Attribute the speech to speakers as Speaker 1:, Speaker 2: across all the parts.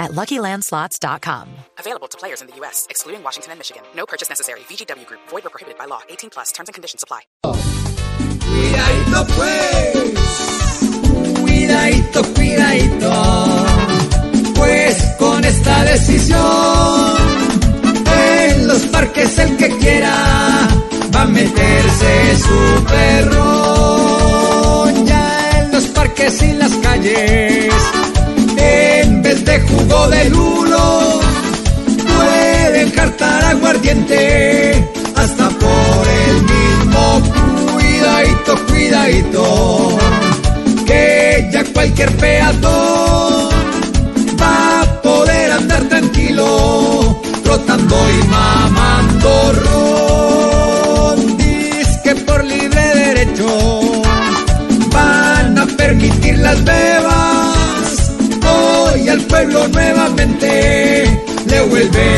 Speaker 1: at LuckyLandSlots.com.
Speaker 2: Available to players in the U.S., excluding Washington and Michigan. No purchase necessary. VGW Group. Void or prohibited by law. 18 plus. Terms and conditions apply.
Speaker 3: Cuidadito pues, cuidadito, cuidadito, pues con esta decisión, en los parques el que quiera va a meterse su perro, que ya cualquier peatón va a poder andar tranquilo, trotando y mamando ron. que por libre derecho van a permitir las bebas, hoy al pueblo nuevamente le vuelven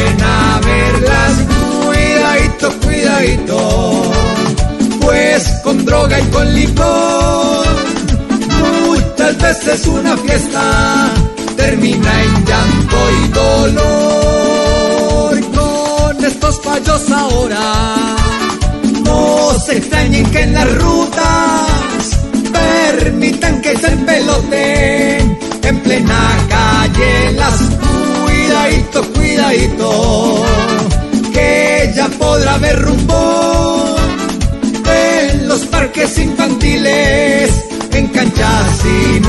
Speaker 3: con droga y con licor. Muchas veces una fiesta termina en llanto y dolor. Con estos fallos ahora, no se extrañen que en las rutas los parques infantiles, en canchas sin